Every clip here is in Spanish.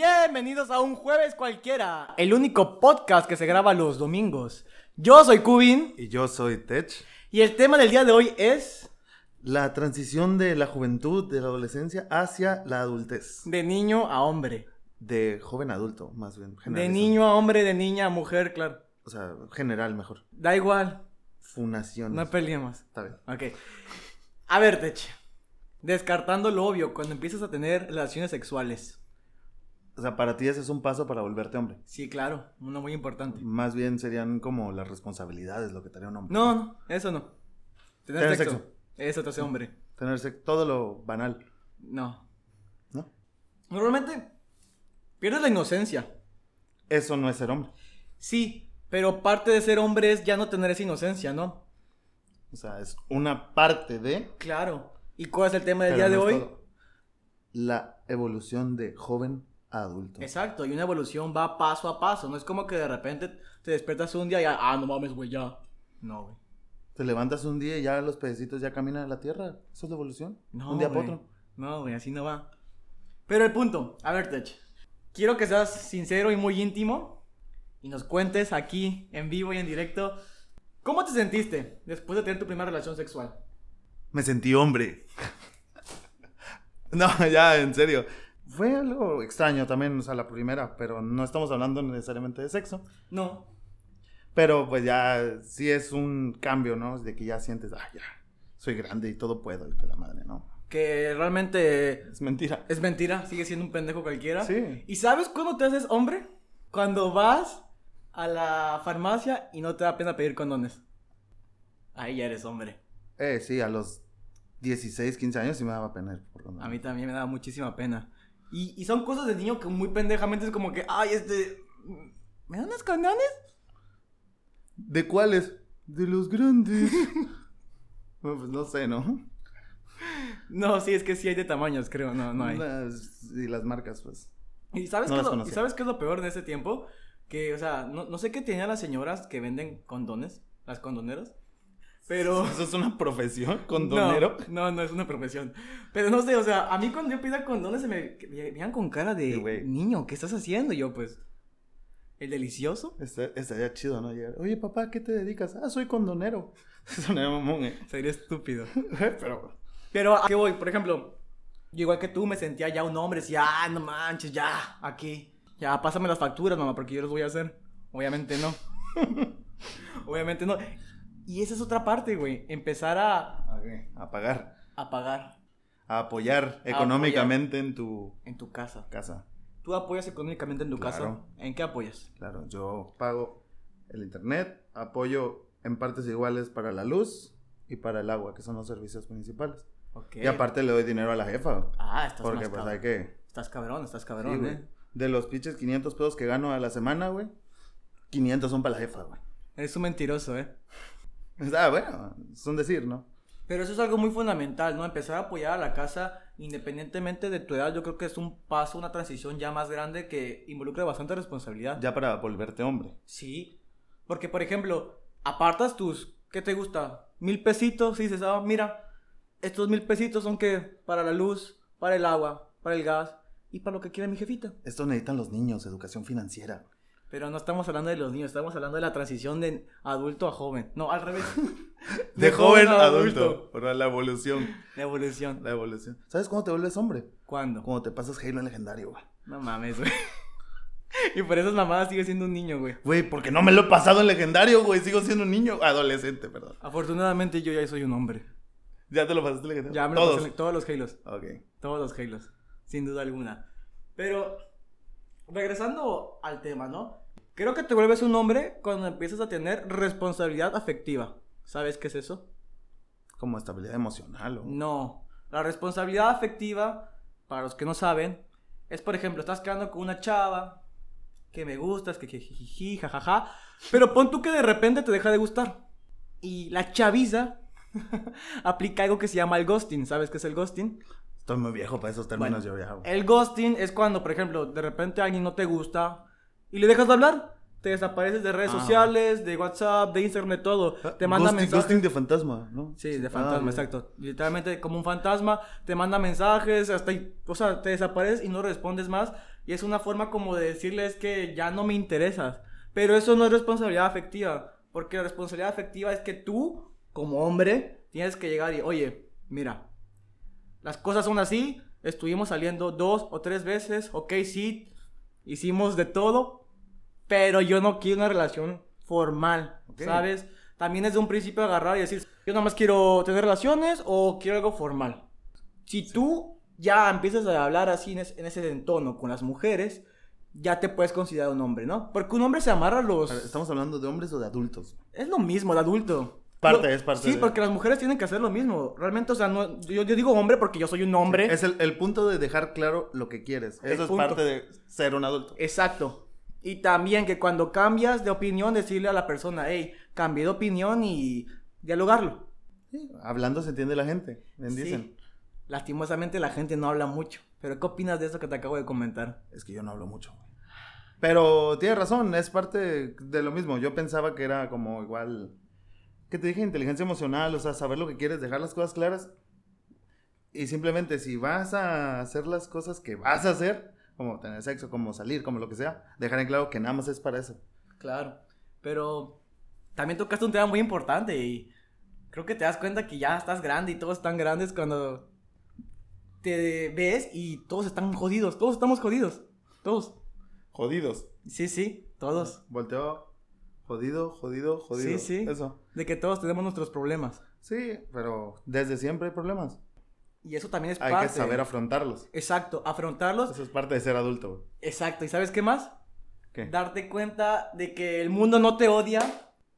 Bienvenidos a un jueves cualquiera, el único podcast que se graba los domingos. Yo soy Kubin Y yo soy Tech. y el tema del día de hoy es La transición de la juventud, de la adolescencia, hacia la adultez. de niño a hombre. De joven a adulto, más bien. De niño a hombre, de niña a mujer, claro. O sea, general mejor. Da igual, Funaciones. no peleemos. Está bien. Ok. A ver, Tech. Descartando lo obvio, cuando empiezas a tener relaciones sexuales. O sea, para ti ese es un paso para volverte hombre. Sí, claro, uno muy importante. Más bien serían como las responsabilidades lo que te haría un hombre. No, no, eso no. Tener, Tener sexo. sexo. Eso te hace hombre. Tener sexo, todo lo banal, No. ¿no? Normalmente pierdes la inocencia. Eso no es ser hombre. Sí, pero parte de ser hombre es ya no tener esa inocencia, ¿no? O sea, es una parte de... Claro. ¿Y cuál es el tema del pero día de no hoy? todo. La evolución de joven adulto. Exacto, y una evolución va paso a paso. No es como que de repente te despiertas un día y ya, ah, no mames, güey, ya. No, güey. Te levantas un día y ya los pececitos ya caminan en la tierra. Eso es la evolución. No, un día para otro. No, güey, así no va. Pero el punto, a ver, Tech. Quiero que seas sincero y muy íntimo y nos cuentes aquí, en vivo y en directo, ¿cómo te sentiste después de tener tu primera relación sexual? Me sentí hombre. no, ya, en serio. Fue algo extraño también, o sea, la primera, pero no estamos hablando necesariamente de sexo. No. Pero pues ya sí es un cambio, ¿no? De que ya sientes, ah, ya, soy grande y todo puedo, y que la madre, ¿no? Que realmente Es mentira. es mentira, sigue siendo un pendejo cualquiera. Sí. ¿Y sabes cuándo te haces hombre? Cuando vas a la farmacia y no te da pena pedir condones. Ahí ya eres hombre. Eh, sí, a los 16, 15 años sí me daba pena. ir por condones. A mí también me da muchísima pena. Y, y son cosas de niño que muy pendejamente es como que, ay, este... ¿Me dan unos condones? ¿De cuáles? De los grandes. bueno, pues no sé, ¿no? No, sí, es que sí hay de tamaños, creo. No, no hay. Las- Y las marcas, pues. ¿Y sabes, No qué lo. ¿y sabes qué es lo peor de ese tiempo? Que, o sea, no, no sé qué tenían las señoras que venden condones, las condoneras. Pero... ¿Eso es una profesión? ¿Condonero? No, no, no es una profesión. Pero no sé, o sea, a mí cuando yo pido condones se me veían con cara de niño, ¿qué estás haciendo? Y yo, pues, ¿el delicioso? Estaría chido, ¿no? Llegar, Oye, papá, ¿a qué te dedicas? Ah, soy condonero. Sonaría mamón, ¿eh? Sería estúpido. Pero... Pero, ¿a qué voy? Por ejemplo, yo igual que tú me sentía ya un hombre, decía, ah, no manches, ya, aquí. Ya, pásame las facturas, mamá, porque yo los voy a hacer. Obviamente no. Obviamente no. Y esa es otra parte, güey. Empezar a, A pagar. a pagar A apoyar económicamente en tu en tu casa. casa. ¿Tú apoyas económicamente en tu casa? Claro. ¿En qué apoyas? Claro, yo pago el internet, apoyo en partes iguales para la luz y para el agua, que son los servicios principales. Ok. Y aparte le doy dinero a la jefa. Ah, estás Porque más pues hay que... Estás cabrón, estás sí, cabrón, güey. eh. De los pinches 500 pesos que gano a la semana, güey, 500 son para la jefa, güey. Eres un mentiroso, eh. Ah, bueno, es un decir, ¿no? Pero eso es algo muy fundamental, ¿no? Empezar a apoyar a la casa independientemente de tu edad, yo creo que es un paso, una transición ya más grande que involucra bastante responsabilidad. Ya para volverte hombre. Sí. Porque, por ejemplo, apartas tus, ¿qué te gusta? Mil pesitos y dices, ah, mira, estos mil pesitos son que para la luz, para el agua, para el gas y para lo que quiera mi jefita. Esto necesitan los niños, educación financiera. Pero no estamos hablando de los niños, estamos hablando de la transición de adulto a joven. No, al revés. De, joven a adulto. Por la evolución. La evolución. La evolución. ¿Sabes cómo te vuelves hombre? ¿Cuándo? Cuando te pasas Halo en legendario, güey. No mames, güey. Y por esas mamadas sigue siendo un niño, güey. Güey, porque no me lo he pasado en legendario, güey. Sigo siendo un niño. Adolescente, perdón. Afortunadamente yo ya soy un hombre. ¿Ya te lo pasaste en legendario? Ya me lo Todos. pasé en todos los Halos. Ok. Todos los Halos. Sin duda alguna. Pero, regresando al tema, ¿no? Creo que te vuelves un hombre cuando empiezas a tener responsabilidad afectiva. ¿Sabes qué es eso? Como estabilidad emocional, o... No. La responsabilidad afectiva, para los que no saben, es por ejemplo, estás quedando con una chava que me gustas, que jiji, jajaja, pero pon tú que de repente te deja de gustar. Y la chaviza aplica algo que se llama el ghosting. ¿Sabes qué es el ghosting? Estoy muy viejo para esos términos, Bueno, yo ya. El ghosting es cuando, por ejemplo, de repente alguien no te gusta y le dejas de hablar. te desapareces de redes Ah. sociales, de WhatsApp, de Internet, todo. Te manda Ghosting- mensajes. ghosting de fantasma, ¿no? Sí, de Ah, fantasma, ya. exacto. Literalmente como un fantasma, te manda mensajes, hasta, ahí- o sea, te desapareces y no respondes más. Y es una forma como de decirles que ya no me interesas. Pero eso no es responsabilidad afectiva, porque la responsabilidad afectiva es que tú, como hombre, tienes que llegar y, oye, mira, las cosas son así, estuvimos saliendo dos o tres veces, ok, sí, hicimos de todo, pero yo no quiero una relación formal. ¿sabes? También es de un principio agarrar y decir, yo nada más quiero tener relaciones o quiero algo formal. Si tú ya empiezas a hablar así en, es- en ese tono con las mujeres, ya te puedes considerar un hombre, ¿no? Porque un hombre se amarra a los... ¿Estamos hablando de hombres o de adultos? Es lo mismo, el adulto. Parte, es parte Sí, de- porque las mujeres tienen que hacer lo mismo. Realmente, o sea, no, yo, yo digo hombre porque yo soy un hombre. Es el, el punto de dejar claro lo que quieres. El Eso es punto. parte de ser un adulto. Exacto. Y también que cuando cambias de opinión, decirle a la persona, hey, cambié de opinión y dialogarlo. Sí, Hablando se entiende la gente, Sí. Lastimosamente la gente no habla mucho. Pero ¿qué opinas de eso que te acabo de comentar? Es que yo no hablo mucho. Pero tienes razón, es parte de lo mismo. Yo pensaba que era como igual. Que te dije? Inteligencia emocional, o sea, saber lo que quieres, dejar las cosas claras. Y simplemente si vas a hacer las cosas que vas a hacer, como tener sexo, como salir, como lo que sea, dejar en claro que nada más es para eso. Claro. Pero también tocaste un tema muy importante y creo que te das cuenta que ya estás grande y todos están grandes cuando te ves y todos están jodidos. Todos estamos jodidos. Todos. Jodidos. Sí, sí, todos. Volteo. Jodido, jodido, jodido. Sí, sí. Eso. De que todos tenemos nuestros problemas. Sí, pero desde siempre hay problemas. Y eso también es Hay parte. que saber afrontarlos. Exacto, afrontarlos. Eso es parte de ser adulto. güey. Exacto. ¿Y sabes qué más? ¿Qué? Darte cuenta de que el mundo no te odia.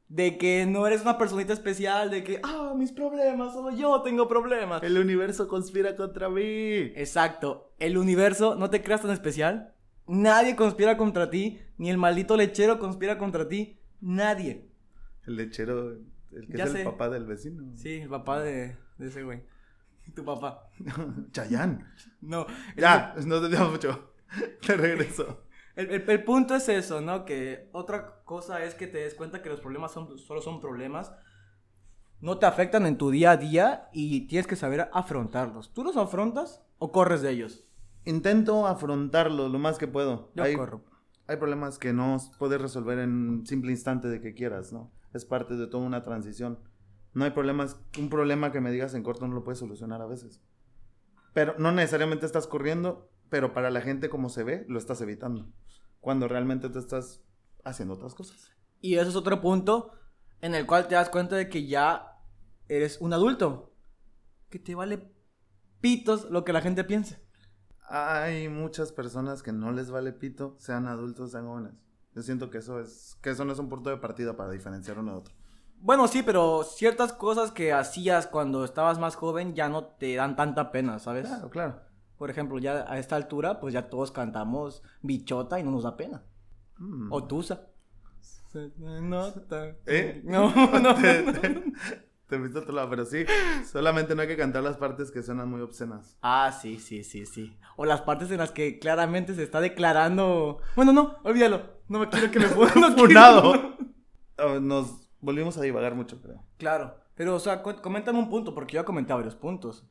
De que no eres una personita especial. De que, ah, mis problemas, solo yo tengo problemas. El universo conspira contra mí. Exacto. El universo, no te creas tan especial. Nadie conspira contra ti. Ni el maldito lechero conspira contra ti. Nadie. El lechero, el que Ya es sé. el papá del vecino. Sí, el papá de, de ese güey. Tu papá. Chayán. No. Ya, no te digo mucho. Te regreso. El, el- el punto es eso, ¿no? Que otra cosa es que te des cuenta que los problemas son, solo son problemas. No te afectan en tu día a día y tienes que saber afrontarlos. ¿Tú los afrontas o corres de ellos? Intento afrontarlo lo más que puedo. Yo hay, corro. Hay problemas que no puedes resolver en un simple instante de que quieras, ¿no? Es parte de toda una transición. No hay problemas, un problema que me digas en corto no lo puedes solucionar a veces. Pero no necesariamente estás corriendo, pero para la gente como se ve, lo estás evitando. Cuando realmente tú estás haciendo otras cosas. Y eso es otro punto en el cual te das cuenta de que ya eres un adulto. Que te vale pitos lo que la gente piense. Hay muchas personas que no les vale pito, sean adultos, sean jóvenes. Yo siento que eso es, que eso no es un punto de partida para diferenciar uno de otro. Bueno, sí, pero ciertas cosas que hacías cuando estabas más joven ya no te dan tanta pena, ¿sabes? Claro, claro. Por ejemplo, ya a esta altura, pues ya todos cantamos bichota y no nos da pena. Mm. O tusa. Se nota. ¿Eh? No, no. te, te fuiste a otro lado, pero sí, solamente no hay que cantar las partes que suenan muy obscenas. Ah, sí, sí, sí, sí. O las partes en las que claramente se está declarando. Bueno, no, olvídalo. No me quiero que me pongan. quiero- Funado. Oh, Nos volvimos a divagar mucho, creo. Claro. Pero, o sea, coméntame un punto, porque yo he comentado varios puntos.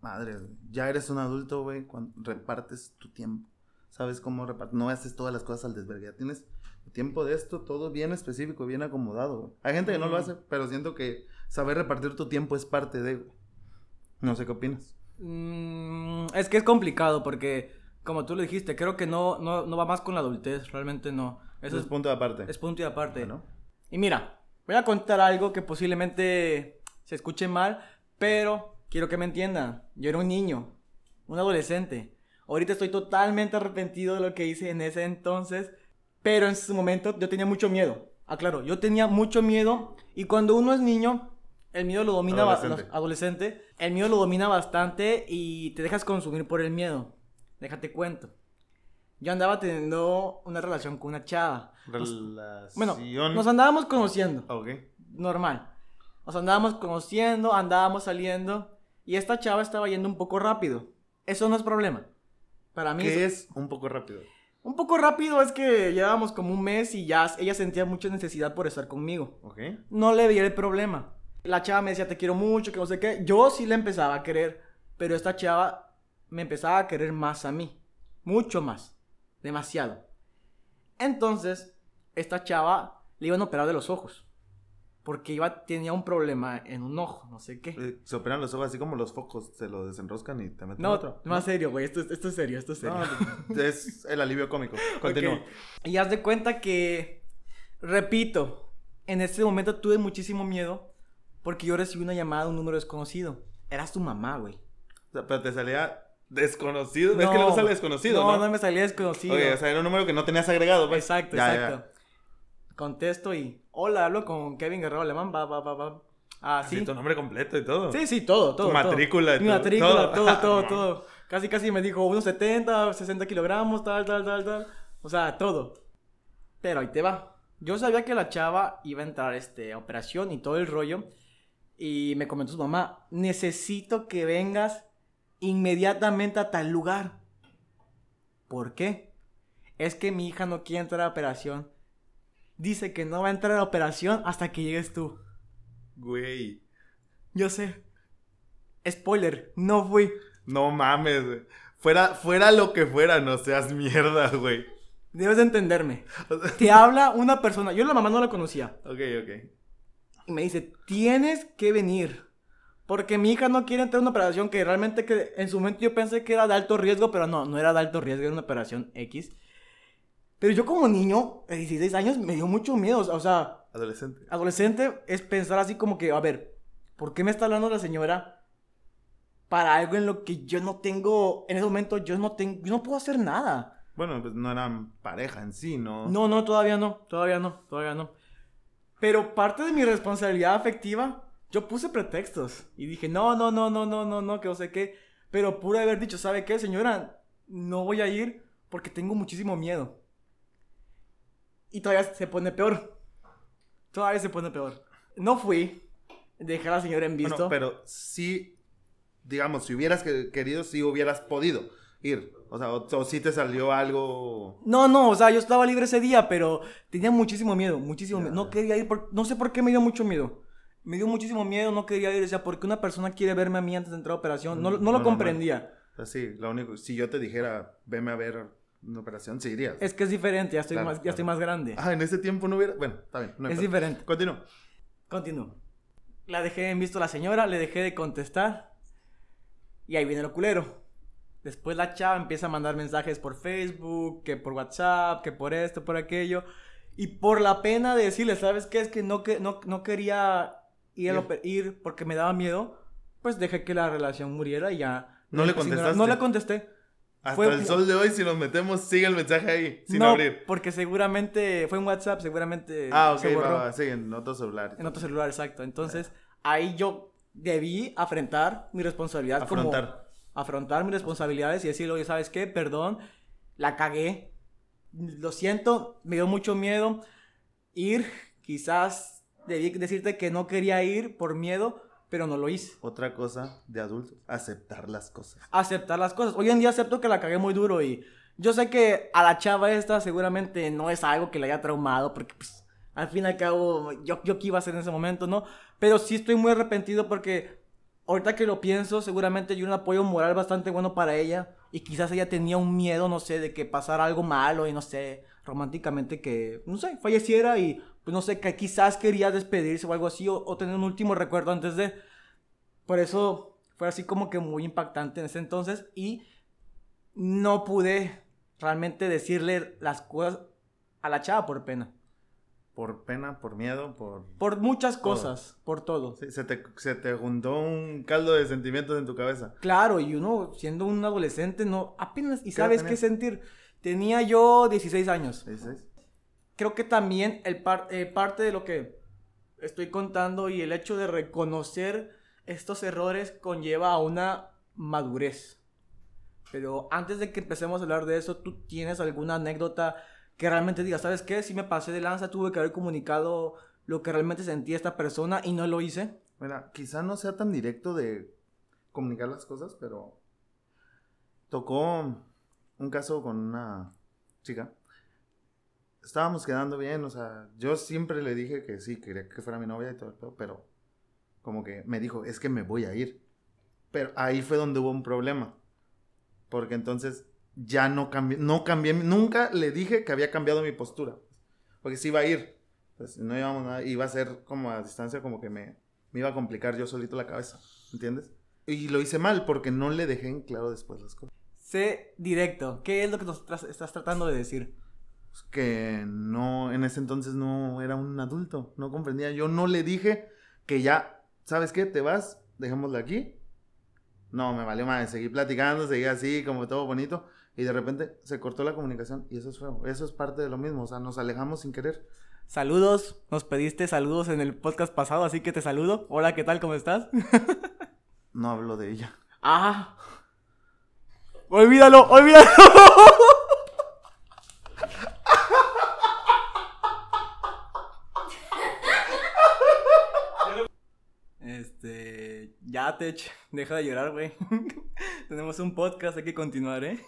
Madre, ya eres un adulto, güey, cuando repartes tu tiempo. ¿Sabes cómo repartir? No haces todas las cosas al desvergue. Ya tienes tiempo de esto, todo bien específico, bien acomodado. güey. Hay gente que no lo Mm. hace, pero siento que saber repartir tu tiempo es parte de, güey. No sé qué opinas. Mm, es que es complicado porque, como tú lo dijiste, creo que no, no, no va más con la adultez, realmente no. Eso Eso es punto de aparte. es punto y aparte. Bueno. Y mira, voy a contar algo que posiblemente se escuche mal, pero quiero que me entiendan. Yo era un niño, un adolescente. Ahorita estoy totalmente arrepentido de lo que hice en ese entonces, pero en su momento yo tenía mucho miedo. Aclaro, yo tenía mucho miedo y cuando uno es niño, el miedo lo domina Adolescente. adolescente, el miedo lo domina bastante y te dejas consumir por el miedo. Déjate cuento. Yo andaba teniendo una relación con una chava. Relación. Bueno, nos andábamos conociendo, Ok. normal. Nos andábamos conociendo, andábamos saliendo y esta chava estaba yendo un poco rápido. Eso no es problema. Para mí ¿Qué es un poco rápido? Un poco rápido es que llevábamos como un mes y ya ella sentía mucha necesidad por estar conmigo. Ok. No le veía el problema. La chava me decía, te quiero mucho, que no sé qué. Yo sí la empezaba a querer, pero esta chava me empezaba a querer más a mí. Mucho más. Demasiado. Entonces, esta chava le iban a operar de los ojos. Porque iba, tenía un problema en un ojo, no sé qué. Eh, Se operan los ojos así como los focos, se lo desenroscan y te meten No, otro. más serio, güey. Esto, esto es serio, esto es serio. No, es el alivio cómico. Continúa. Y haz de cuenta que, repito, en ese momento tuve muchísimo miedo porque yo recibí una llamada de un número desconocido. Eras tu mamá, güey. O sea, pero te salía desconocido. ¿Ves que le sale desconocido? No, No, no, me salía desconocido. Ok, o sea, era un número que no tenías agregado. pues. exacto, Ya, exacto. Contesto y, hola, hablo con Kevin Guerrero Alemán, va, va, va, va. Ah, ya. sí. Sí, tu nombre completo y todo. Sí, sí, todo, todo. Tu todo. matrícula Mi matrícula, todo. todo, todo, todo. Casi, casi me dijo unos 70, 60 kilogramos, tal, tal, tal, tal. O sea, todo. Pero ahí te va. Yo sabía que la chava iba a entrar este, a operación y todo el rollo. Y me comentó su mamá, necesito que vengas inmediatamente a tal lugar. ¿Por qué? Es que mi hija no quiere entrar a operación. Dice que no va a entrar a operación hasta que llegues tú. Güey. Yo sé. Spoiler, no fui. No mames, güey. Fuera, fuera lo que fuera, no seas mierda, güey. Debes de entenderme. Te habla una persona. Yo la mamá no la conocía. Ok, ok. Y me dice, tienes que venir. Porque mi hija no quiere entrar a una operación que realmente que en su momento yo pensé que era de alto riesgo, pero no, no era de alto riesgo, era una operación X. Pero yo como niño, de 16 años, me dio mucho miedo. O sea, Adolescente. adolescente es pensar así como que, a ver, ¿por qué me está hablando la señora para algo en lo que yo no tengo, en ese momento yo no tengo, yo no puedo hacer nada? Bueno, pues no eran pareja en sí, ¿no? No, no, todavía no, todavía no, todavía no. Pero parte de mi responsabilidad afectiva, yo puse pretextos y dije, no, no, no, no, no, no, no, que no sé qué. Pero pude haber dicho, ¿sabe qué, señora? No voy a ir porque tengo muchísimo miedo. Y todavía se pone peor. Todavía se pone peor. No fui, dejé a la señora en Bueno, visto. pero sí, digamos, si hubieras que- querido, sí hubieras podido ir. O sea, o, o sí te salió algo... No, no, o sea, yo estaba libre ese día, pero tenía muchísimo miedo, muchísimo miedo. No quería ir, por- no sé por qué me dio mucho miedo. Me dio muchísimo miedo, no quería ir. O sea, ¿por qué una persona quiere verme a mí antes de entrar a operación? No, no No, lo no, comprendía. O sea, sí, lo único... Si yo te dijera, veme a ver una operación, sí irías. Es que es diferente, ya estoy, Claro, más, ya claro. estoy más grande. Ah, en ese tiempo no hubiera... Bueno, está bien. no es diferente. Continúa. Continúo. La dejé en visto a la señora, le dejé de contestar. Y ahí viene el culero. Después la chava empieza a mandar mensajes por Facebook, que por WhatsApp, que por esto, por aquello. Y por la pena de decirle, ¿sabes qué? Es que no, que, no, no quería ir, Ir. porque me daba miedo. Pues dejé que la relación muriera y ya. ¿No le Pues, contestaste? No le contesté. Hasta Fue- el sol de hoy, si nos metemos, sigue el mensaje ahí, sin no, abrir. porque seguramente fue en WhatsApp, seguramente Ah, ok, se borró. va, sí, en otro celular. En otro celular, exacto. Entonces, ahí yo debí afrontar mi responsabilidad como... Afrontar. Afrontar mis responsabilidades y decirle, oye, ¿sabes qué? Perdón, la cagué. Lo siento, me dio mucho miedo. Ir, quizás debí decirte que no quería ir por miedo, pero no lo hice. Otra cosa de adultos, aceptar las cosas. Aceptar las cosas. Hoy en día acepto que la cagué muy duro y yo sé que a la chava esta seguramente no es algo que le haya traumado porque pues al fin y al cabo yo, yo qué iba a hacer en ese momento, ¿no? Pero sí estoy muy arrepentido porque ahorita que lo pienso seguramente yo un apoyo moral bastante bueno para ella y quizás ella tenía un miedo, no sé, de que pasara algo malo y no sé, románticamente que, no sé, falleciera y pues no sé, que quizás quería despedirse o algo así o, o tener un último recuerdo antes de... Por eso fue así como que muy impactante en ese entonces y no pude realmente decirle las cosas a la chava por pena. Por pena, por miedo, por... Por muchas Todo. cosas, por todo. Sí, se, te, se te juntó un caldo de sentimientos en tu cabeza. Claro, y uno siendo un adolescente no apenas y ¿Qué sabes qué tenías? sentir. Tenía yo 16 años. ¿Dices? Creo que también el par- eh, parte de lo que estoy contando y el hecho de reconocer estos errores conlleva a una madurez. Pero antes de que empecemos a hablar de eso, ¿tú tienes alguna anécdota que realmente digas, ¿sabes qué? Si me pasé de lanza, tuve que haber comunicado lo que realmente sentía esta persona y no lo hice. Mira, quizá no sea tan directo de comunicar las cosas, pero tocó un caso con una chica, estábamos quedando bien, o sea, yo siempre le dije que sí, quería que fuera mi novia y todo, el pero como que me dijo, es que me voy a ir. Pero ahí fue donde hubo un problema. Porque entonces ya no cambié, no cambié, nunca le dije que había cambiado mi postura. Porque sí iba a ir. Pues no íbamos nada, iba a ser como a distancia, como que me, me iba a complicar yo solito la cabeza. ¿Entiendes? Y lo hice mal porque no le dejé en claro después las cosas. Sé directo. ¿Qué es lo que nos estás tratando de decir? Pues que no, en ese entonces no era un adulto, no comprendía. Yo no le dije que ya, ¿sabes qué? Te vas, dejémosla aquí. No, me valió más, seguí platicando, seguí así, como todo bonito. Y de repente se cortó la comunicación y eso es feo. Eso es parte de lo mismo, o sea, nos alejamos sin querer. Saludos. Nos pediste saludos en el podcast pasado, así que te saludo. Hola, ¿qué tal? ¿Cómo estás? No hablo de ella. Ah. Olvídalo, olvídalo. Este, ya Tech, deja de llorar, güey. Tenemos un podcast, hay que continuar, ¿eh?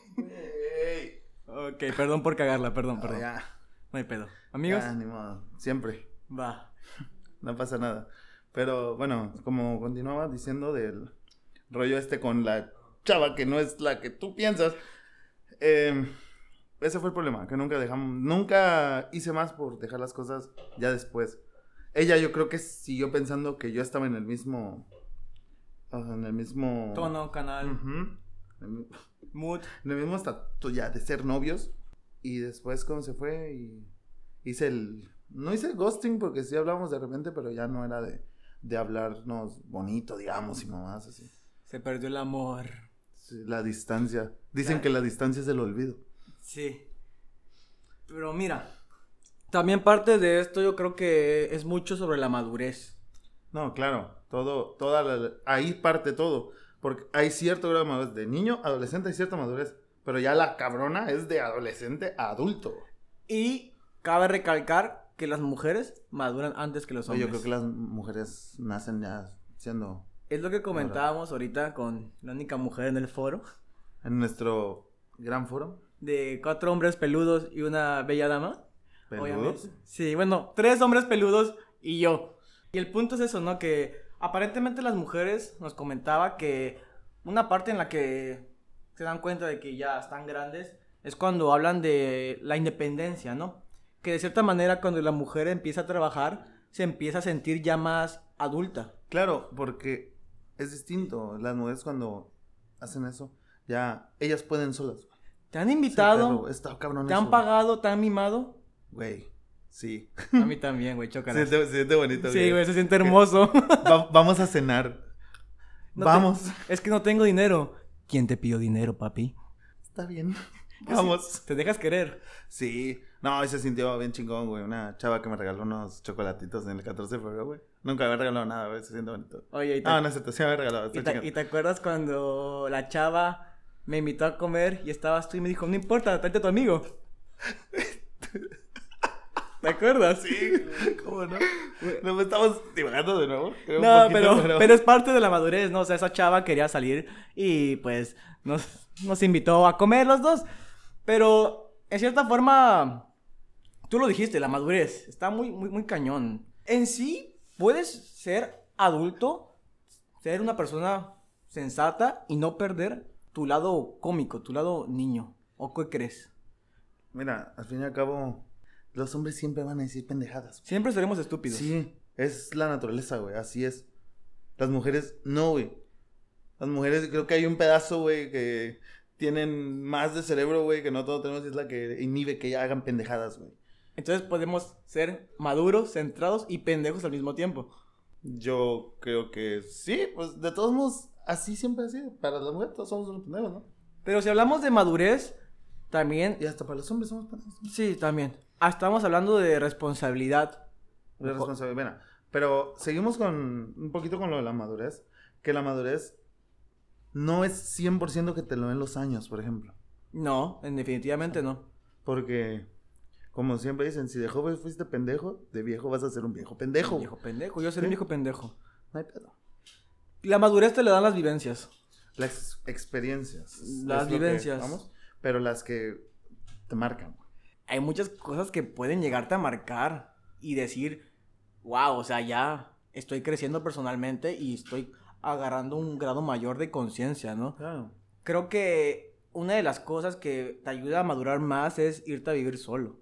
Ok, perdón por cagarla, perdón, perdón. Ya, No hay pedo. Amigos, ya, ni modo. Siempre. va. No pasa nada. Pero bueno, como continuaba diciendo del rollo este con la chava que no es la que tú piensas. eh, ese fue el problema, que nunca dejamos, nunca hice más por dejar las cosas ya después. Ella yo creo que siguió pensando que yo estaba en el mismo, o sea, en el mismo... Tono, canal, el- mood. en el mismo estatus ya de ser novios. Y después cuando se fue y hice el... No hice el ghosting porque sí hablamos de repente, pero ya no era de, de hablarnos bonito, digamos, y mamás así. Se perdió el amor. Sí, la distancia. Dicen Ya. que la distancia es el olvido. Sí. Pero mira, también parte de esto yo creo que es mucho sobre la madurez. No, claro, todo, toda la- ahí parte todo. Porque hay cierto grado de madurez. De niño, adolescente hay cierta madurez. Pero ya la cabrona es de adolescente a adulto. Y cabe recalcar que las mujeres maduran antes que los hombres. yo creo que las mujeres nacen ya siendo Es lo que comentábamos ahorita con la única mujer en el foro. en nuestro gran foro. De cuatro hombres peludos y una bella dama. ¿Peludos? Obviamente. Sí, bueno, tres hombres peludos y yo. Y el punto es eso, ¿no? Que aparentemente las mujeres nos comentaba que una parte en la que se dan cuenta de que ya están grandes es cuando hablan de la independencia, ¿no? Que de cierta manera cuando la mujer empieza a trabajar se empieza a sentir ya más adulta. Claro, porque es distinto. Las mujeres cuando hacen eso, ya ellas pueden solas. ¿Te han invitado? Sí, está cabrón ¿Te han eso. pagado? ¿Te han mimado? Güey, sí. A mí también, güey, chócalas. Se siente, se siente bonito. Sí, güey, se siente hermoso. Va- vamos a cenar. No te- vamos. Es que no tengo dinero. ¿Quién te pidió dinero, papi? Está bien. Vamos. Te dejas querer. Sí. No, se sintió bien chingón, güey. Una chava que me regaló unos chocolatitos en el 14 de febrero, güey. Nunca me había regalado nada, güey. Se siente bonito. Oye, ¿y te, Ah, no, cierto, sí me había regalado. y te- y te acuerdas cuando la chava me invitó a comer y estabas tú y me dijo, no importa, tráete a tu amigo? ¿Te acuerdas? Sí, ¿cómo no? Nos estamos divagando de nuevo. creo, No, poquito, pero, pero es parte de la madurez, ¿no? O sea, esa chava quería salir y pues nos, nos invitó a comer los dos. Pero en cierta forma, tú lo dijiste, la madurez está muy, muy, muy cañón. En sí, puedes ser adulto, ser una persona sensata y no perder tu lado cómico, tu lado niño. ¿O qué crees? Mira, al fin y al cabo, los hombres siempre van a decir pendejadas. Siempre seremos estúpidos. Sí, es la naturaleza, güey, así es. Las mujeres, no, güey. Las mujeres, creo que hay un pedazo, güey, que tienen más de cerebro, güey, que no todos tenemos, y es la que inhibe que hagan pendejadas, güey. Entonces podemos ser maduros, centrados y pendejos al mismo tiempo. Yo creo que sí, pues de todos modos, así siempre ha sido. Para las mujeres todos somos unos pendejos, ¿no? Pero si hablamos de madurez, también... Y hasta para los hombres somos pendejos. Sí, también. Ah, estamos hablando de responsabilidad. De responsabilidad. Pero seguimos con un poquito con lo de la madurez. Que la madurez no es 100% que te lo den los años, por ejemplo. No, en definitivamente no. Porque, como siempre dicen, si de joven fuiste pendejo, de viejo vas a ser un viejo pendejo. Viejo pendejo, yo soy Sí. un viejo pendejo. No hay pedo. La madurez te la dan las vivencias. Las experiencias. Las que vivencias. vamos, pero las que te marcan. Hay muchas cosas que pueden llegarte a marcar y decir, wow, o sea, ya estoy creciendo personalmente y estoy agarrando un grado mayor de conciencia, ¿no? Claro. Creo que una de las cosas que te ayuda a madurar más es irte a vivir solo.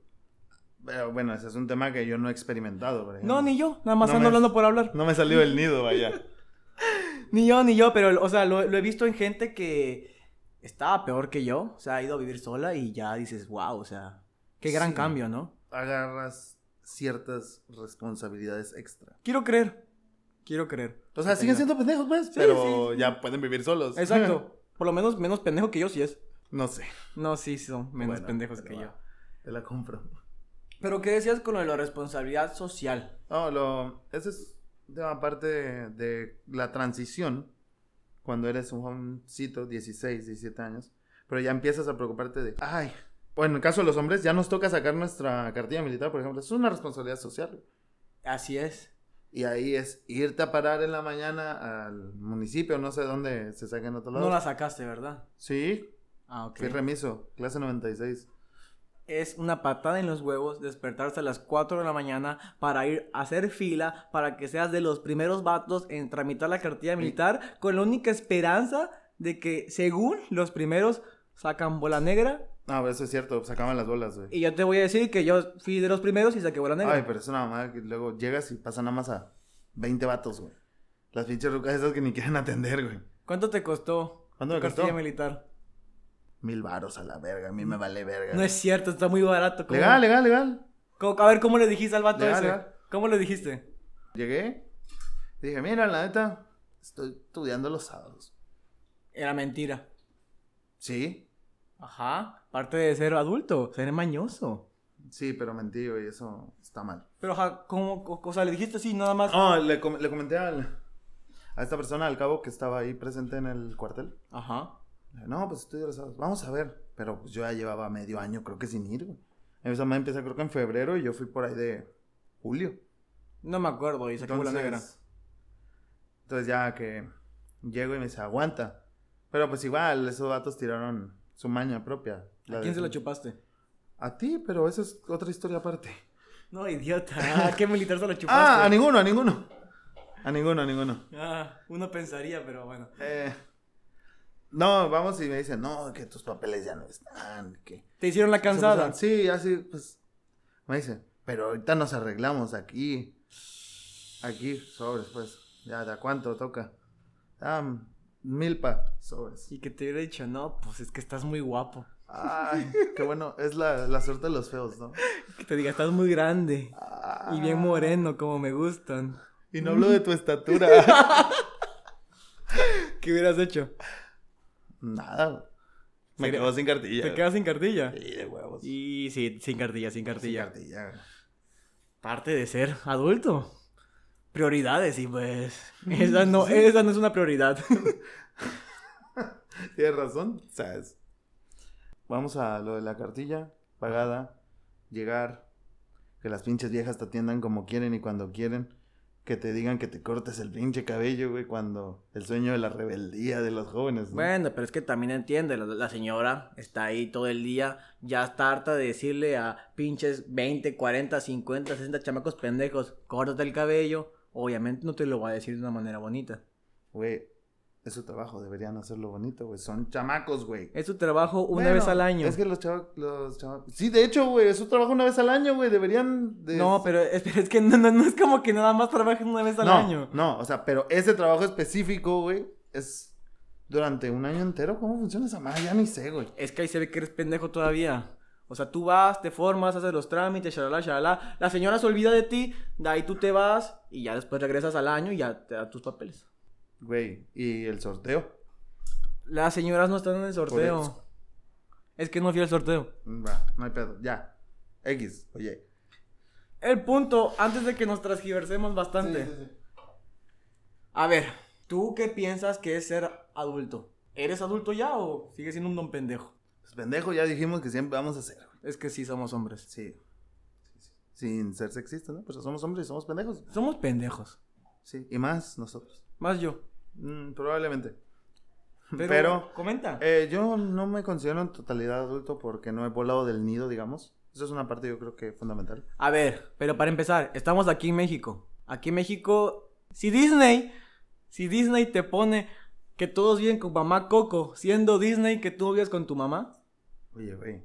Pero bueno, ese es un tema que yo no he experimentado, por. No, ni yo, nada más No ando me- hablando por hablar. No me salió del nido, vaya. Ni yo, ni yo, pero, o sea, lo, lo he visto en gente que estaba peor que yo, o sea, ha ido a vivir sola y ya dices, wow, o sea, qué gran Sí. cambio, ¿no? Agarras ciertas responsabilidades extra. Quiero creer, quiero creer. O sea, siguen siendo pendejos, pues, pero ya pueden vivir solos. Exacto, por lo menos menos pendejo que yo sí es. no sé. No, sí, son menos Bueno, pendejos que yo. Te la compro. Pero, ¿qué decías con lo de la responsabilidad social? No, lo, esa es una parte de, de la transición cuando eres un jovencito, 16, 17 años, pero ya empiezas a preocuparte de, ay, bueno, en el caso de los hombres, ya nos toca sacar nuestra cartilla militar, por ejemplo, es una responsabilidad social. Así es. Y ahí es irte a parar en la mañana al municipio, no sé dónde se saca en otro lado. No la sacaste, ¿verdad? Sí, Ah, ok. fui remiso, clase 96. Es una patada en los huevos despertarse a las 4 de la mañana para ir a hacer fila para que seas de los primeros vatos en tramitar la cartilla militar con la única esperanza de que según los primeros sacan bola negra No, pero eso es cierto, sacaban las bolas, güey. y yo te voy a decir que yo fui de los primeros y saqué bola negra. Ay, pero es una mamada que luego llegas y pasan nada más a 20 vatos, güey. Las pinches rucas esas que ni quieren atender, güey. ¿Cuánto te costó ¿Cuánto me costó? cartilla militar? Mil varos a la verga, a mí me vale verga. No es cierto, está muy barato. ¿cómo- Legal, legal, legal. cómo- a ver, ¿cómo le dijiste al vato Legal, ese? legal. ¿Cómo le dijiste? Llegué, dije, mira, la neta, estoy estudiando los sábados. Era mentira. Sí, Ajá. Parte de ser adulto, ser mañoso. sí, pero mentí, güey, eso está mal. Pero, ajá, ¿cómo? O sea, le dijiste así, nada más. No, le, com- le comenté al- a esta persona al cabo que estaba ahí presente en el cuartel. Ajá. No, pues los sábados. Vamos a ver. Pero pues yo ya llevaba medio año, creo que sin ir, güey. Esa madre empieza creo que en febrero y yo fui por ahí de julio. No me acuerdo y saqué bola negra. entonces ya que llego y me dice, aguanta. Pero pues igual, esos vatos tiraron su maña propia. ¿A quién se la chupaste? A ti, pero esa es otra historia aparte. No, idiota. ¿A qué militar se lo chupaste? Ah, a ninguno, a ninguno. A ninguno, a ninguno. Ah, uno pensaría, pero bueno. Eh, no, vamos y me dicen, no, que tus papeles ya no están. Que... ¿Te hicieron la cansada? Sí, así, pues. Me dice, pero ahorita nos arreglamos aquí. Aquí, sobres, pues. Ya, ¿de cuánto toca? Ah, milpa, sobres. Y que te hubiera dicho, no, pues es que estás muy guapo. Ay, qué bueno, es la, la suerte de los feos, ¿no? Que te diga, estás muy grande. Ah. Y bien moreno, como me gustan. Y no hablo de tu estatura. ¿Qué hubieras hecho? Nada. Me quedo sin cartilla. ¿Te quedas sin cartilla? Sí, de huevos. Y sí, sin cartilla, sin Sin cartilla. cartilla. Parte de ser adulto. Prioridades, y pues. Esa no, esa no es una prioridad. Tienes razón. O sea, es- Vamos a lo de la cartilla pagada, llegar, que las pinches viejas te atiendan como quieren y cuando quieren, que te digan que te cortes el pinche cabello, güey, cuando el sueño de la rebeldía de los jóvenes, ¿no? Bueno, pero es que también entiende, la, la señora está ahí todo el día, ya está harta de decirle a pinches 20, 40, 50, 60 chamacos pendejos, córtate el cabello. Obviamente no te lo va a decir de una manera bonita. Güey, es su trabajo, deberían hacerlo bonito, güey. Son chamacos, güey. Es su trabajo una Bueno, vez al año. Es que los chavos, los chavos... Sí, de hecho, güey, es su trabajo una vez al año, güey. Deberían de... No, pero es, pero es que no, no, no es como que nada más trabajen una vez al no, año. No, o sea, pero ese trabajo específico, güey, es durante un año entero. ¿Cómo funciona esa madre? Ya ni sé, güey. Es que ahí se ve que eres pendejo todavía. O sea, tú vas, te formas, haces los trámites, shalala, shalala. La señora se olvida de ti, de ahí tú te vas y ya después regresas al año y ya te da tus papeles. Güey, ¿y el sorteo? Las señoras no están en el sorteo. Es que no fui al sorteo. Va, no hay pedo, ya. X, oye. El punto, antes de que nos transgiversemos bastante. Sí, sí, sí. A ver, ¿tú qué piensas que es ser adulto? ¿Eres adulto ya o sigues siendo un don pendejo? Pues pendejo, ya dijimos que siempre vamos a ser. Es que sí somos hombres. Sí. Sí, sí. Sin ser sexistas, ¿no? Pero somos hombres y somos pendejos. Somos pendejos. Sí, y más nosotros. Más yo. Mm, probablemente. Pero, Pero, comenta. Eh, yo no me considero en totalidad adulto porque no he volado del nido, digamos. Eso es una parte yo creo que fundamental. A ver, pero para empezar, estamos aquí en México. Aquí en México, si Disney, si Disney te pone que todos viven con mamá Coco, siendo Disney que tú vives con tu mamá. Oye, güey.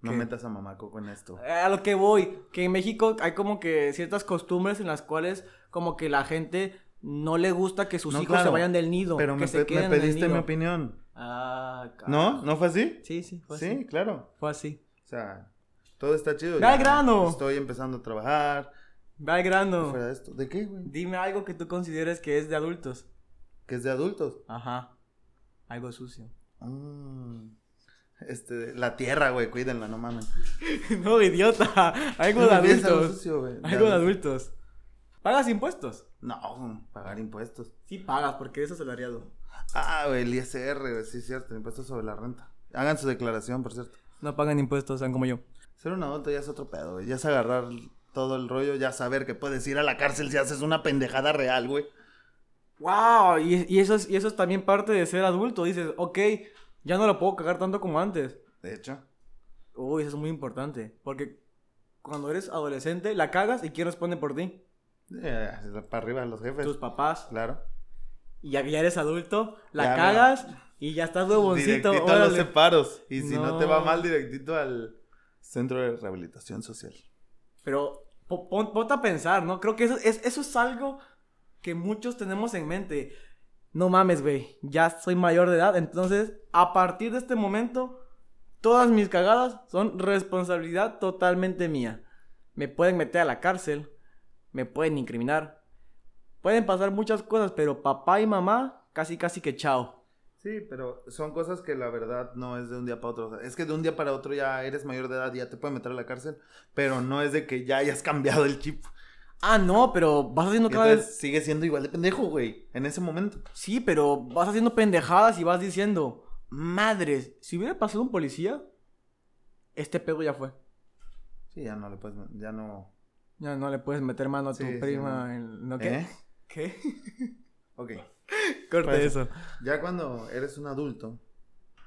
No ¿Qué? metas a mamá Coco en esto. A lo que voy, que en México hay como que ciertas costumbres en las cuales como que la gente no le gusta que sus No, hijos claro, se vayan del nido, Pero que me, se me queden pediste mi opinión. Ah, ¿No? carajo. ¿No fue así? Sí, sí, fue sí, así. claro. Fue así. O sea, todo está chido. Ve al grano. Estoy empezando a trabajar. Ve al grano. Fuera de esto. ¿De qué, güey? Dime algo que tú consideres que es de adultos. Que es de adultos. Ajá. Algo sucio. Mm. Este, la tierra, güey, cuídenla, no mames. no, idiota. Algo de adultos. sucio, güey. Algo de adultos. ¿Pagas impuestos? No, pagar impuestos. Sí pagas, porque es asalariado. Ah, güey, el ISR, güey, sí es cierto, impuestos sobre la renta. Hagan su declaración, por cierto. No pagan impuestos, sean como yo. Ser un adulto ya es otro pedo, güey. Ya es agarrar todo el rollo, ya saber que puedes ir a la cárcel si haces una pendejada real, güey. ¡Wow! Y, y eso es, y eso es también parte de ser adulto. Dices, ok, ya no lo puedo cagar tanto como antes. De hecho. Uy, eso es muy importante. Porque cuando eres adolescente, la cagas y ¿quién responde por ti? eh, para arriba los jefes. Tus papás. Claro. Y ya, ya eres adulto, la Ya, cagas y ya estás huevoncito. Directito a los separos. Y si no. te va mal, directito al centro de rehabilitación social. Pero po- pon- ponte a pensar, ¿no? Creo que eso es, eso es algo que muchos tenemos en mente. No mames, güey, ya soy mayor de edad, entonces a partir de este momento, todas mis cagadas son responsabilidad totalmente mía. Me pueden meter a la cárcel, me pueden incriminar, pueden pasar muchas cosas, pero papá y mamá casi casi que chao. Sí, pero son cosas que la verdad no es de un día para otro. Es que de un día para otro ya eres mayor de edad y ya te pueden meter a la cárcel. Pero no es de que ya hayas cambiado el chip. Ah, no, pero vas haciendo cada vez... sigue siendo igual de pendejo, güey. En ese momento. Sí, pero vas haciendo pendejadas y vas diciendo, madres, si hubiera pasado un policía, este pedo ya fue. Sí, ya no le puedes. Ya no. Ya no le puedes meter mano a tu Sí, prima. en- ¿No qué? ¿Eh? ¿Qué? Ok. Corta Pues, eso. Ya cuando eres un adulto,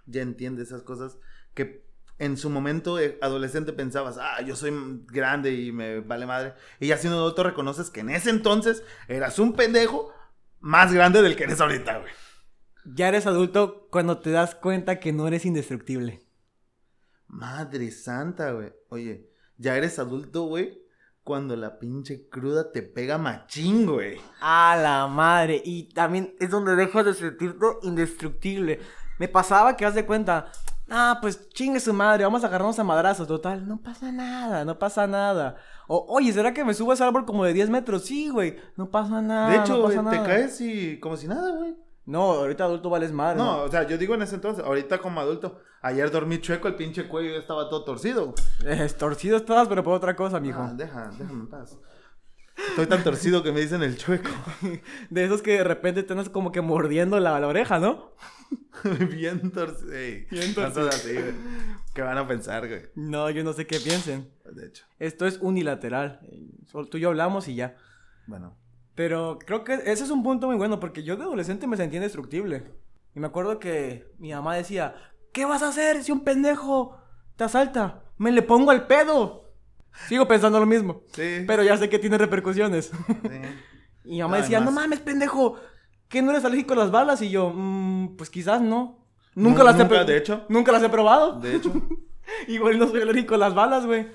ya entiendes esas cosas que en su momento adolescente pensabas, ah, yo soy grande y me vale madre. Y ya siendo adulto reconoces que en ese entonces eras un pendejo más grande del que eres ahorita, güey. Ya eres adulto cuando te das cuenta que no eres indestructible. Madre santa, güey. Oye, ya eres adulto, güey, cuando la pinche cruda te pega machín, güey. A la madre. Y también es donde dejas de sentirte indestructible. Me pasaba que haz de cuenta. Ah, pues chingue su madre, vamos a agarrarnos a madrazos. Total, no pasa nada, no pasa nada. O, oye, ¿será que me subo a ese árbol como de 10 metros? Sí, güey, no pasa nada. de hecho, no te caes y como si nada, güey. No, ahorita adulto vales madre. No, o sea, yo digo en ese entonces, ahorita como adulto, ayer dormí chueco, el pinche cuello ya estaba todo torcido. Eh, torcido estás, pero por otra cosa, mijo. Ah, deja, déjame en paz. Estoy tan torcido que me dicen el chueco. De esos que de repente te andas como que mordiendo la, la oreja, ¿no? Bien torcido. Bien torcido. así. ¿Qué van a pensar, güey? No, yo no sé qué piensen. De hecho, Esto es unilateral. Tú y yo hablamos y ya. bueno. Pero creo que ese es un punto muy bueno porque yo de adolescente me sentía indestructible. Y me acuerdo que mi mamá decía, ¿qué vas a hacer si un pendejo te asalta? Me le pongo al pedo. Sigo pensando lo mismo. Sí. Pero ya sé que tiene repercusiones. sí. y mi mamá No, decía, no mames, pendejo. ¿Que no eres alérgico a las balas? Y yo, "Mm, pues quizás no. Nu- Nunca las he nunca, pro- de hecho. Nunca las he probado. De hecho, Igual no soy alérgico a las balas, güey.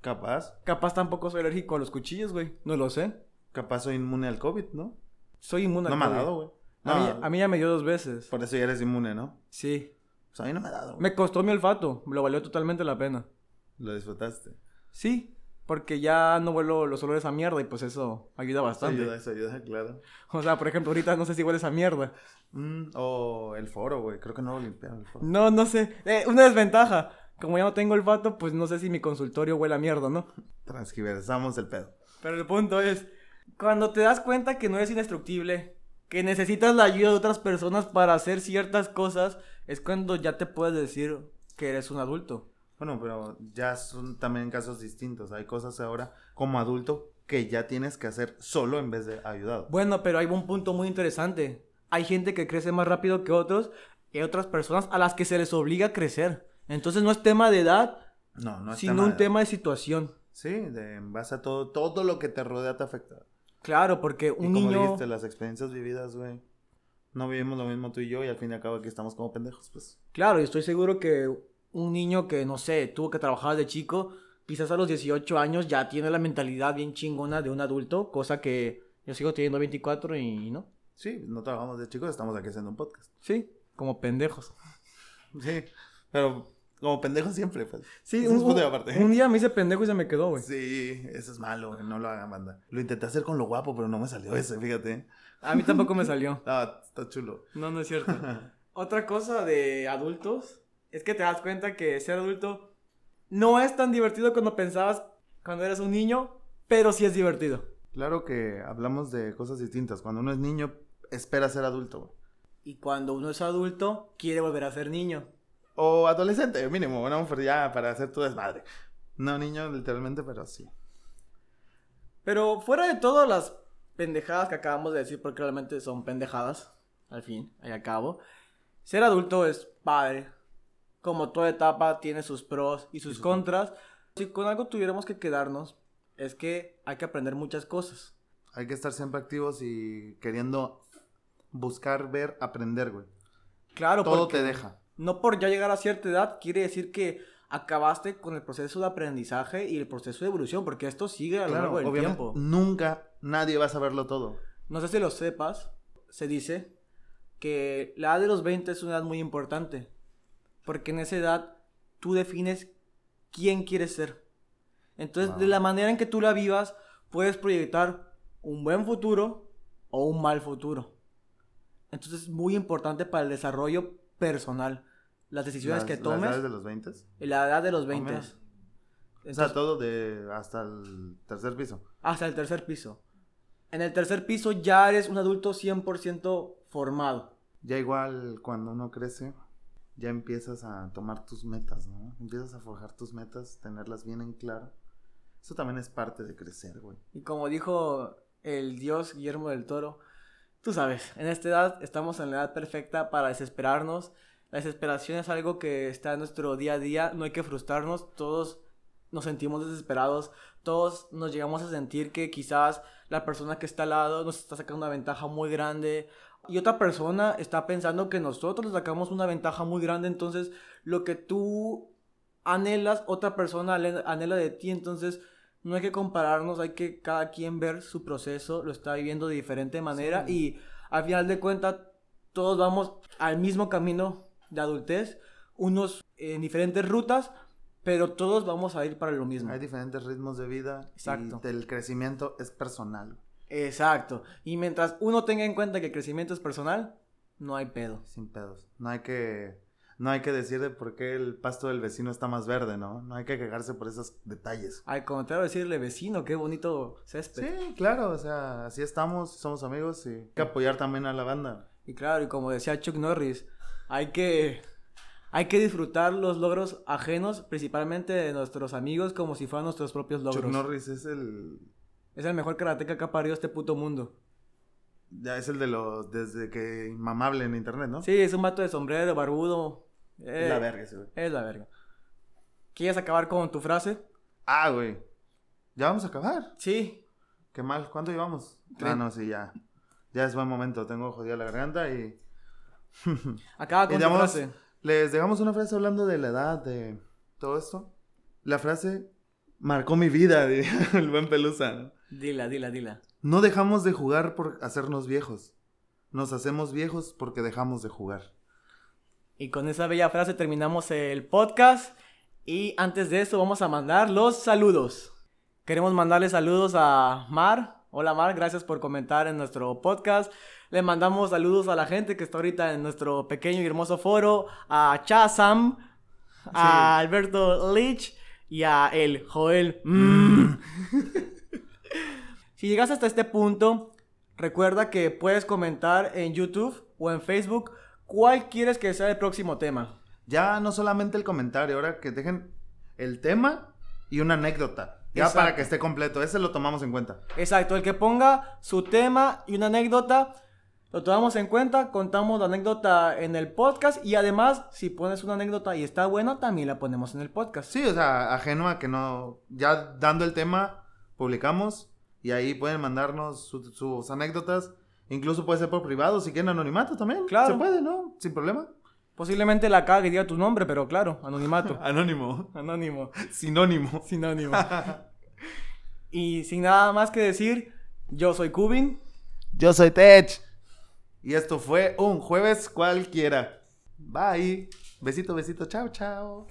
capaz. Capaz tampoco soy alérgico a los cuchillos, güey. No lo sé. Capaz soy inmune al COVID, ¿no? Soy inmune No al me ha COVID. dado, güey. A, mí, No, a mí ya me dio dos veces. Por eso ya eres inmune, ¿no? Sí. Pues a mí no me ha dado. Me costó mi olfato. Lo valió totalmente la pena. Lo disfrutaste. Sí. Porque ya no vuelo los olores a mierda y pues eso ayuda Eso bastante. ayuda, eso ayuda, claro. O sea, por ejemplo, ahorita no sé si hueles a mierda. Mm, o el foro, güey. Creo que no lo limpiaron el foro. No, no sé. Eh, una desventaja. Como ya no tengo olfato, pues no sé si mi consultorio huele a mierda, ¿no? Transgiversamos el pedo. Pero el punto es, cuando te das cuenta que no eres indestructible, que necesitas la ayuda de otras personas para hacer ciertas cosas, es cuando ya te puedes decir que eres un adulto. Bueno, pero ya son también casos distintos. Hay cosas ahora como adulto que ya tienes que hacer solo en vez de ayudado. Bueno, pero hay un punto muy interesante. Hay gente que crece más rápido que otros y hay otras personas a las que se les obliga a crecer. Entonces no es tema de edad No, no es sino tema un de- tema de situación. Sí, de, en base a todo, todo lo que te rodea te afecta. Claro, porque Y un como niño... dijiste, las experiencias vividas, güey. No vivimos lo mismo tú y yo y al fin y al cabo aquí estamos como pendejos, pues. Claro, y estoy seguro que un niño que, no sé, tuvo que trabajar de chico, quizás a los 18 años ya tiene la mentalidad bien chingona de un adulto, cosa que yo sigo teniendo 24 y no. Sí, no trabajamos de chicos, estamos aquí haciendo un podcast. Sí, como pendejos. Sí, pero como pendejos siempre, pues. Sí, Ese es un, aparte. un día me hice pendejo y se me quedó, güey. Sí, eso es malo, güey, no lo hagan, banda. Lo intenté hacer con lo guapo, pero no me salió ese, fíjate. A mí tampoco me salió. Ah, está chulo. No, no es cierto. Otra cosa de adultos es que te das cuenta que ser adulto no es tan divertido cuando pensabas cuando eras un niño, pero sí es divertido. Claro que hablamos de cosas distintas. Cuando uno es niño, espera ser adulto. Y cuando uno es adulto, quiere volver a ser niño. O adolescente, mínimo, no, pero ya para hacer tu desmadre. No niño, literalmente, pero sí. Pero fuera de todas las pendejadas que acabamos de decir, porque realmente son pendejadas, al fin y al cabo, ser adulto es padre. Como toda etapa tiene sus pros y sus contras. Si con algo tuviéramos que quedarnos, es que hay que aprender muchas cosas. Hay que estar siempre activos y queriendo buscar, ver, aprender, güey. Claro, Todo te deja. no por ya llegar a cierta edad quiere decir que acabaste con el proceso de aprendizaje y el proceso de evolución, porque esto sigue a lo Claro, largo del obviamente, tiempo. nunca nadie va a saberlo todo. No sé si lo sepas, se dice que la edad de los 20 es una edad muy importante, porque en esa edad tú defines quién quieres ser. Entonces, Wow. de la manera en que tú la vivas, puedes proyectar un buen futuro o un mal futuro. Entonces, es muy importante para el desarrollo personal. Las decisiones Las- que tomes edades de los 20. en la edad de los O 20. menos. O sea, todo de hasta el tercer piso. hasta el tercer piso. En el tercer piso ya eres un adulto 100% formado. Ya igual cuando uno crece, ya empiezas a tomar tus metas, ¿no? Empiezas a forjar tus metas, tenerlas bien en claro. Eso también es parte de crecer, güey. Y como dijo el dios Guillermo del Toro, tú sabes, en esta edad estamos en la edad perfecta para desesperarnos. La desesperación es algo que está en nuestro día a día, no hay que frustrarnos, todos nos sentimos desesperados, todos nos llegamos a sentir que quizás la persona que está al lado nos está sacando una ventaja muy grande y otra persona está pensando que nosotros le sacamos una ventaja muy grande, entonces lo que tú anhelas, otra persona anhela de ti, entonces no hay que compararnos, hay que cada quien ver su proceso, lo está viviendo de diferente manera y al final de cuentas todos vamos al mismo camino de adultez, unos en diferentes rutas, pero todos vamos a ir para lo mismo. Hay diferentes ritmos de vida Exacto. y el crecimiento es personal, Exacto. Y mientras uno tenga en cuenta que el crecimiento es personal, no hay pedo. sin pedos. No hay que no hay que decir de por qué el pasto del vecino está más verde, ¿no? No hay que quejarse por esos detalles. Al contrario, decirle vecino, qué bonito césped. Sí, claro, o sea, así estamos, somos amigos y hay que apoyar también a la banda. Y claro, y como decía Chuck Norris, hay que, hay que disfrutar los logros ajenos, principalmente de nuestros amigos, como si fueran nuestros propios logros. Chuck Norris es el Es el mejor karateca que ha parido este puto mundo. ya es el de los desde que inmamable en internet, ¿no? Sí, es un vato de sombrero, barbudo. Eh, La verga ese, güey. Es la verga. ¿Quieres acabar con tu frase? Ah, güey. Ya vamos a acabar. Sí. Qué mal. ¿Cuánto llevamos? Ah, no, sí, ya. Ya es buen momento. Tengo jodida la garganta y. Acaba Y con tu damos- frase. Les dejamos una frase hablando de la edad, de todo esto. La frase marcó mi vida, el buen Pelusa. ¿No? Dila, dila, dila. No dejamos de jugar por hacernos viejos. Nos hacemos viejos porque dejamos de jugar. Y con esa bella frase terminamos el podcast. Y antes de eso vamos a mandar los saludos. Queremos mandarle saludos a Mar. Hola Mar, gracias por comentar en nuestro podcast. Le mandamos saludos a la gente que está ahorita en nuestro pequeño y hermoso foro. A Chazam, a Alberto Lich y a el Joel. Mm. si llegas hasta este punto, recuerda que puedes comentar en YouTube o en Facebook cuál quieres que sea el próximo tema. Ya no solamente el comentario, ahora que dejen el tema y una anécdota. Ya Exacto. para que esté completo. Ese lo tomamos en cuenta. Exacto, el que ponga su tema y una anécdota, Lo tomamos en cuenta, contamos la anécdota en el podcast y además, si pones una anécdota y está buena, también la ponemos en el podcast. Sí, o sea, ajeno a que no. Ya dando el tema, publicamos y ahí pueden mandarnos su- sus anécdotas. Incluso puede ser por privado, si quieren anonimato también. Claro. Se puede, ¿no? Sin problema. Posiblemente la cague y diga tu nombre, pero claro, anonimato. Anónimo. Anónimo, Sinónimo. sinónimo. y sin nada más que decir, yo soy Cubin. Yo soy Tech. Y esto fue un jueves cualquiera. Bye. Besito, besito. Chao, chao.